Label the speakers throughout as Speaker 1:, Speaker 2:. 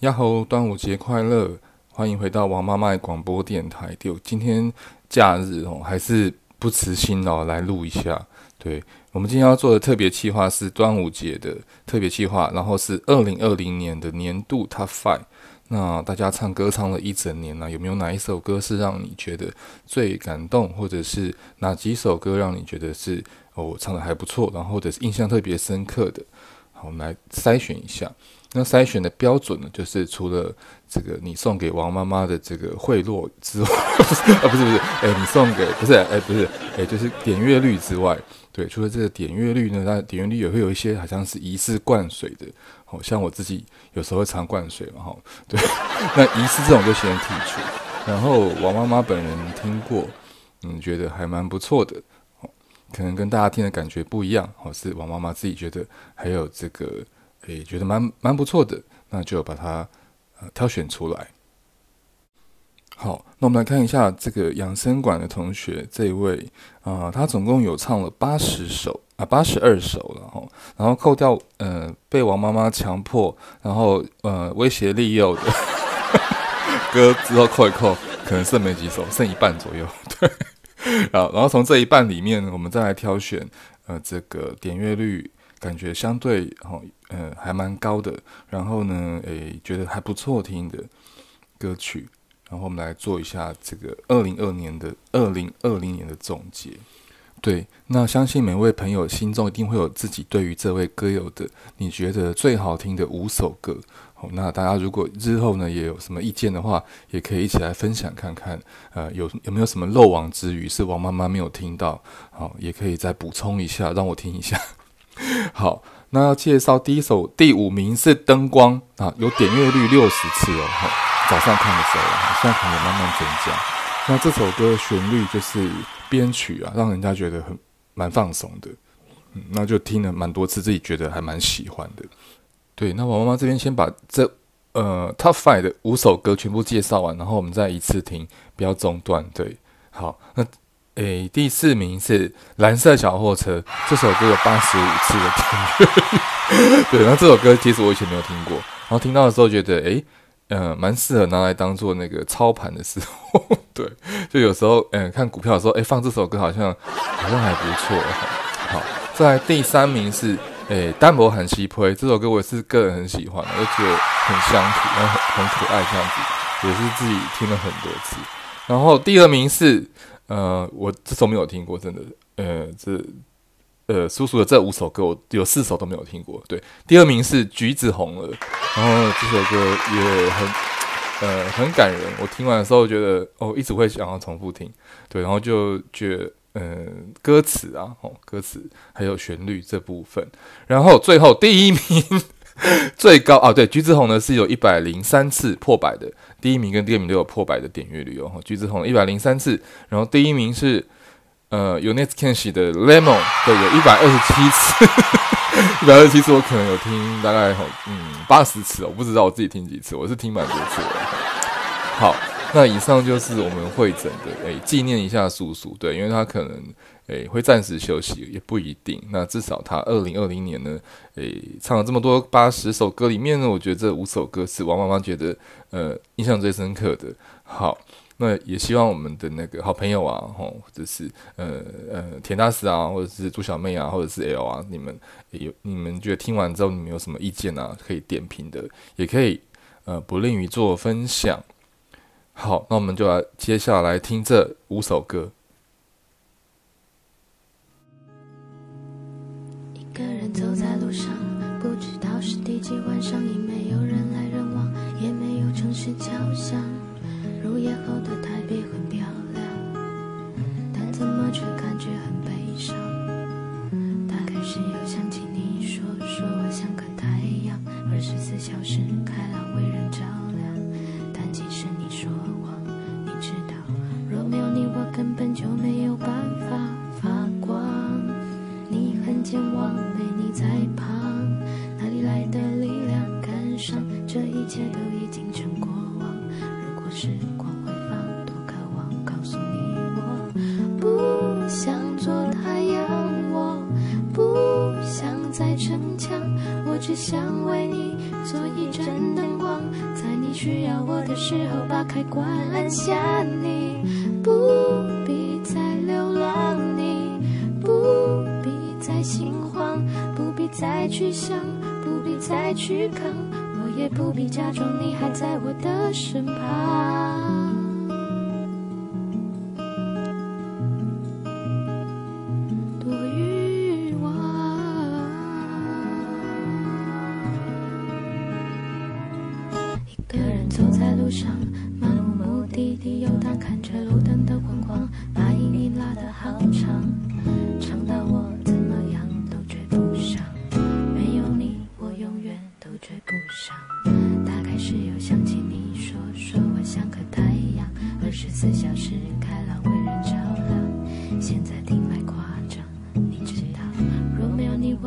Speaker 1: 呀吼！端午节快乐！欢迎回到王妈妈广播电台。就今天假日哦，还是不辞辛劳来录一下。对，我们今天要做的特别计划是端午节的特别计划，然后是二零二零年的年度 Top Five。那大家唱歌唱了一整年了，有没有哪一首歌是让你觉得最感动，或者是哪几首歌让你觉得是哦唱得还不错，然后或者是印象特别深刻的？好，我们来筛选一下。那筛选的标准呢，就是除了这个你送给王妈妈的这个贿赂之外，啊不是不是，哎，你送给不是哎不是哎，就是点阅率之外，对，除了这个点阅率呢，它点阅率也会有一些好像是疑似灌水的，好像我自己有时候会常灌水嘛，哈，对，那疑似这种就先剔除。然后王妈妈本人听过，嗯，觉得还蛮不错的，可能跟大家听的感觉不一样，哦，是王妈妈自己觉得还有这个。也觉得蛮蛮不错的，那就把它呃挑选出来。好，那我们来看一下这个养生馆的同学这一位啊、呃，他总共有唱了八十首啊，八十二首了哈，然后扣掉呃被王妈妈强迫，然后呃威胁利诱的 歌之后扣一扣，可能剩没几首，剩一半左右。对，然后然后从这一半里面，我们再来挑选呃这个点阅率。感觉相对哦，呃，还蛮高的。然后呢，诶，觉得还不错听的歌曲。然后我们来做一下这个二零二年的二零二零年的总结。对，那相信每位朋友心中一定会有自己对于这位歌友的你觉得最好听的五首歌。好，那大家如果日后呢也有什么意见的话，也可以一起来分享看看。呃，有有没有什么漏网之鱼是王妈妈没有听到？好，也可以再补充一下，让我听一下。好，那要介绍第一首，第五名是《灯光》啊，有点阅率六十次哦。早上看的时候，现在可能慢慢增加。那这首歌旋律就是编曲啊，让人家觉得很蛮放松的。嗯，那就听了蛮多次，自己觉得还蛮喜欢的。对，那我妈妈这边先把这呃 Top Five 的五首歌全部介绍完，然后我们再一次听，不要中断。对，好，那。诶，第四名是《蓝色小货车》，这首歌有八十五次的听。对，那这首歌其实我以前没有听过，然后听到的时候觉得，诶，嗯、蛮适合拿来当做那个操盘的时候。对，就有时候，嗯、看股票的时候，诶，放这首歌好像好像还不错。好，在第三名是诶，《单薄很西推》这首歌，我也是个人很喜欢，我觉得很乡土，然后很很可爱，这样子也是自己听了很多次。然后第二名是。呃，我这首没有听过，真的。呃，这呃，叔叔的这五首歌，我有四首都没有听过。对，第二名是《橘子红了》，然后这首歌也很呃很感人。我听完的时候觉得，哦，一直会想要重复听。对，然后就觉得，呃，歌词啊，哦，歌词还有旋律这部分。然后最后第一名。最高啊，对，橘子红呢是有一百零三次破百的，第一名跟第二名都有破百的点阅率哦。橘子红一百零三次，然后第一名是呃 Unit Kanshi 的 Lemon，对，有一百二十七次，一百二十七次我可能有听大概嗯八十次，我不知道我自己听几次，我是听蛮多次的。好，那以上就是我们会诊的，诶，纪念一下叔叔，对，因为他可能。诶，会暂时休息也不一定。那至少他二零二零年呢，诶，唱了这么多八十首歌里面呢，我觉得这五首歌是王妈妈觉得呃印象最深刻的。好，那也希望我们的那个好朋友啊，吼，或者是呃呃田大师啊，或者是猪小妹啊，或者是 L 啊，你们有你们觉得听完之后你们有什么意见啊？可以点评的，也可以呃不吝于做分享。好，那我们就来接下来听这五首歌。
Speaker 2: 走在路去想，不必再去扛，我也不必假装你还在我的身旁。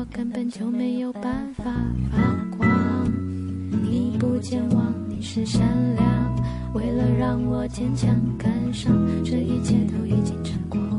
Speaker 2: 我根本就没有办法发光。你不健忘你是善良。为了让我坚强感伤这一切都已经成功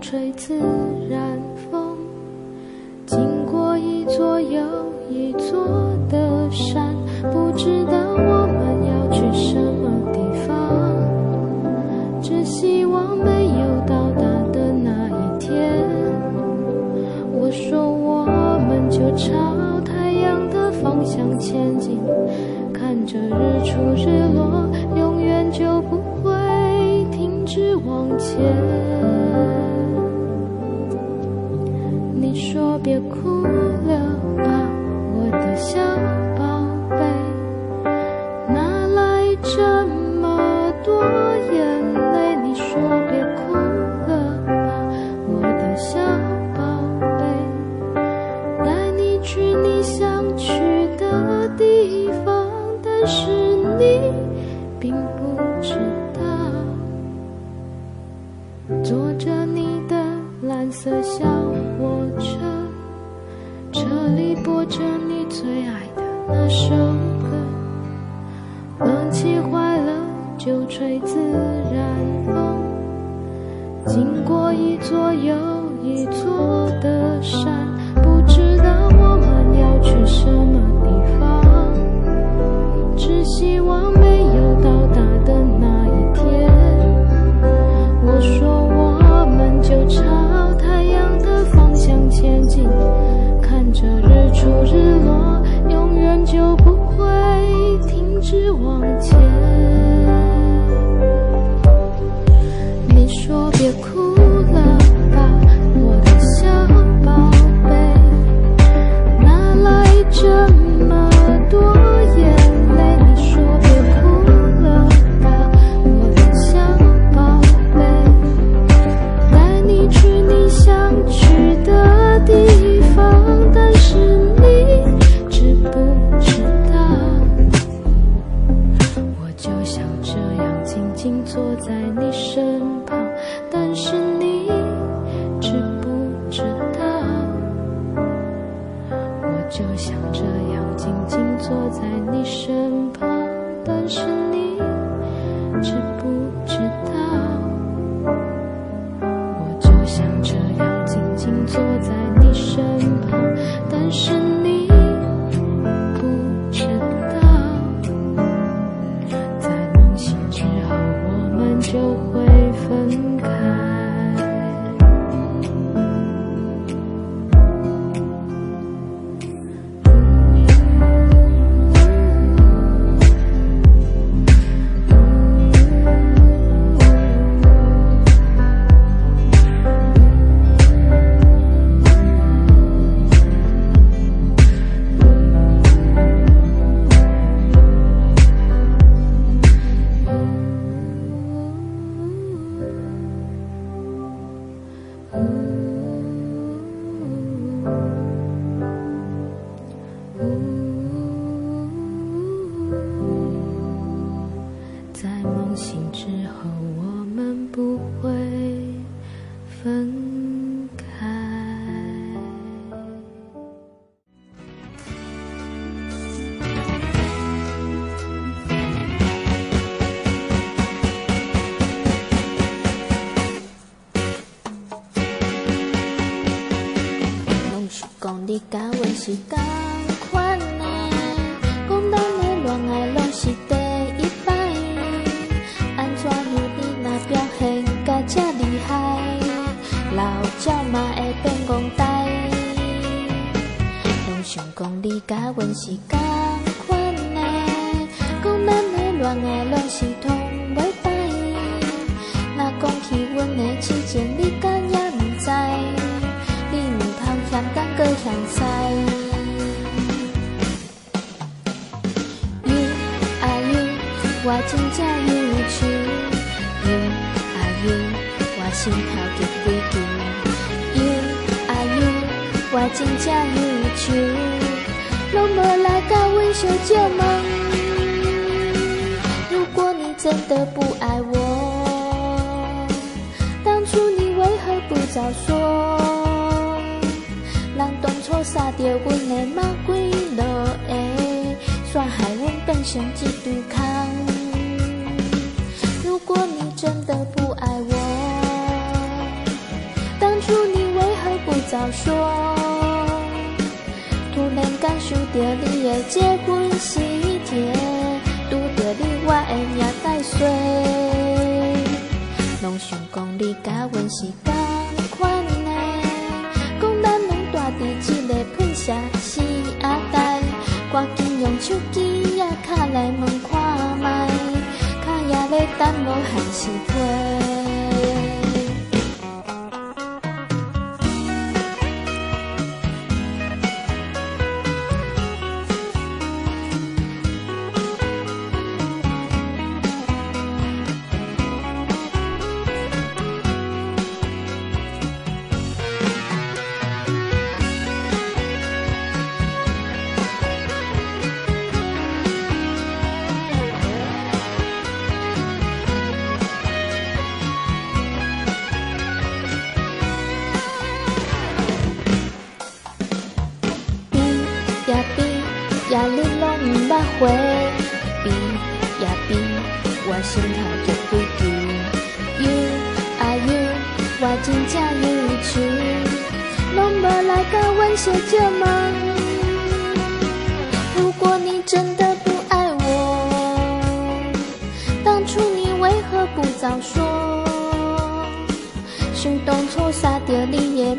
Speaker 2: 吹自然风，经过一座又一座的山，不知道我们要去什么地方，只希望没有到达的那一天。我说。我们就朝太阳的方向前进，看着日出日落，永远就不会停止往前。说别哭。是讲你甲阮是同款的，讲咱的恋爱拢是第一摆，安怎样？你若表现甲这厉害，老鸟嘛会变憨呆。拢想讲你甲阮是同款的，讲咱的恋爱拢是东阁嫌西。You are You，我真正忧愁。You are You，我心头急几球。You are You，我真正忧愁。拢无来甲阮相借问，如果你真的不爱我，当初你为何不早说？人当初撒着阮的马归落下，煞害阮变成一堆空。如果你真的不爱我，当初你为何不早说？突然感受到你的结婚喜帖，拄着你我的命带衰，拢想讲你甲阮是同会。比呀比，我心头就几球。You 啊 You，我真正忧愁。拢无来甲阮相借问，如果你真的不爱我，当初你为何不早说？想当初撒着你的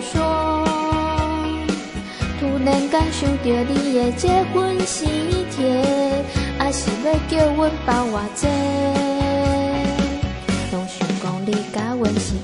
Speaker 2: 说？突然间想到你的结婚喜帖，还是要叫阮包偌济？拢想讲你甲阮是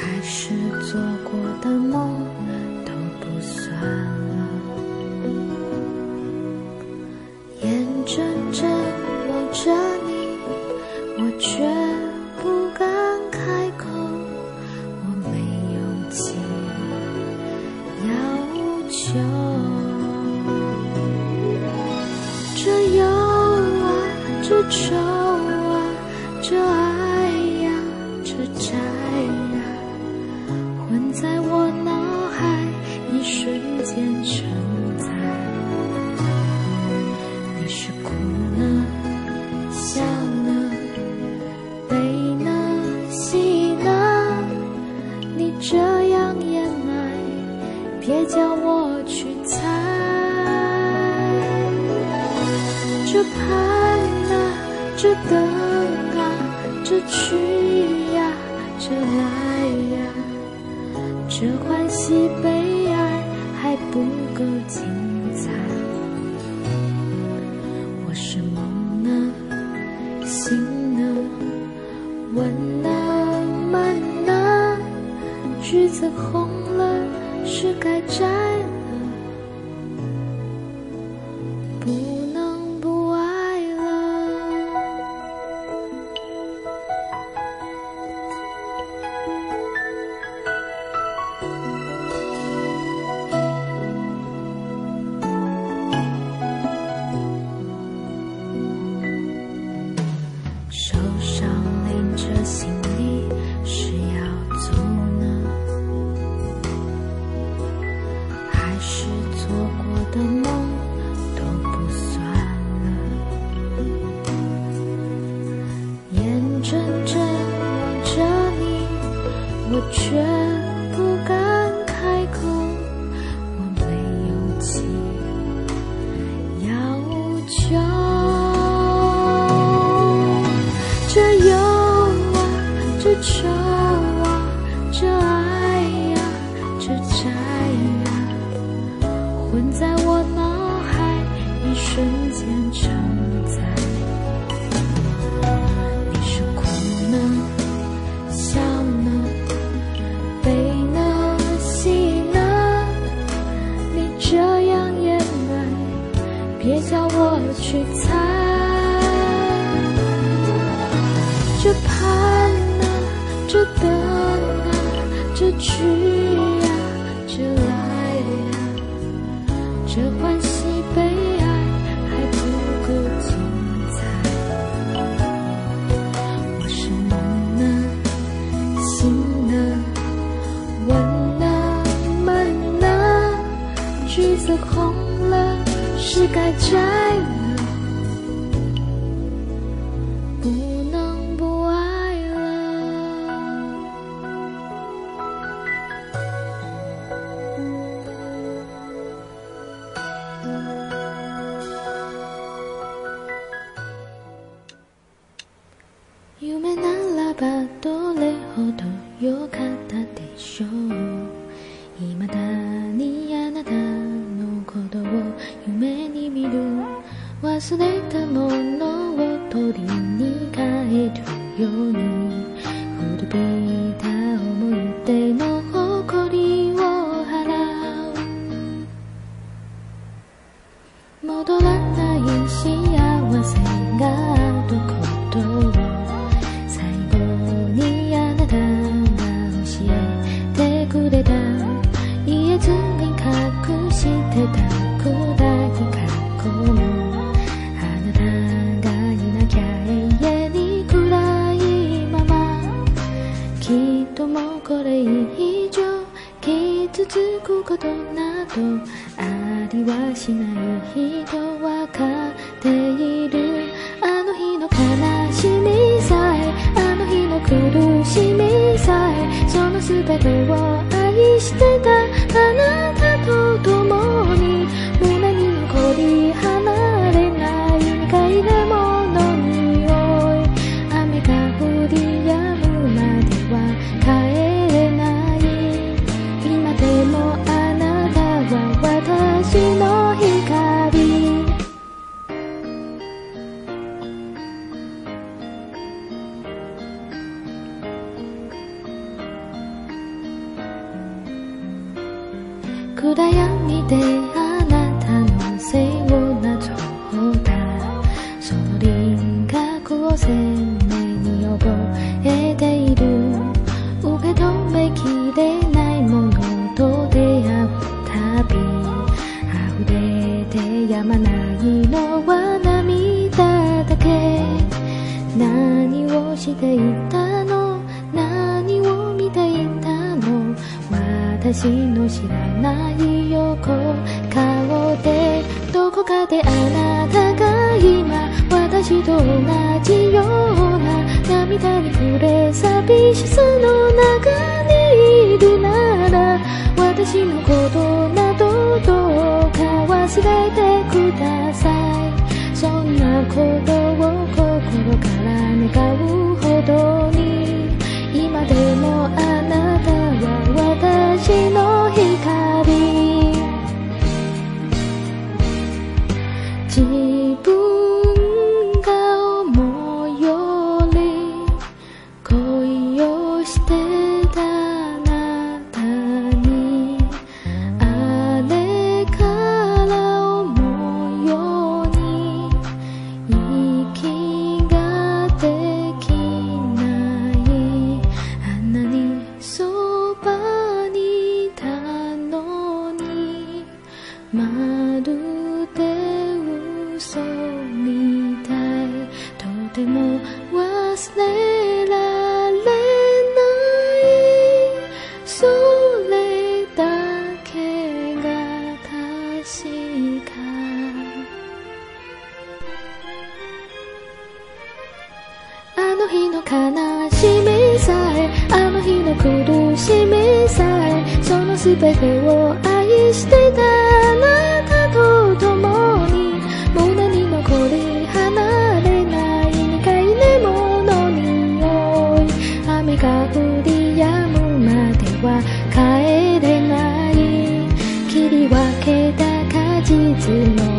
Speaker 2: 还是做过的梦都不算这样掩埋别叫我去猜。这盼啊这等啊这去呀这来呀这欢喜悲哀还不够尽债呀，混在我脑海，一瞬间承载。你是哭呢，笑呢，悲呢，喜呢？你这样掩埋，别叫我去猜。橘子红了，是该摘了。まないのは涙だけ。何をしていたの？何を见ていたの？私の知らない横。颜でどこかであなたが今私と同じような。涙に触れ寂しさの中にいるなら私のことなどどうか忘れてください。そんなことを心から願うほどに今でもあなたは私の光。自分日の悲しみさえあの日の苦しみさえその全てを愛していたあなたと共に胸に残り離れない未開眠の匂い雨が降り止むまでは帰れない。切り分けた果実の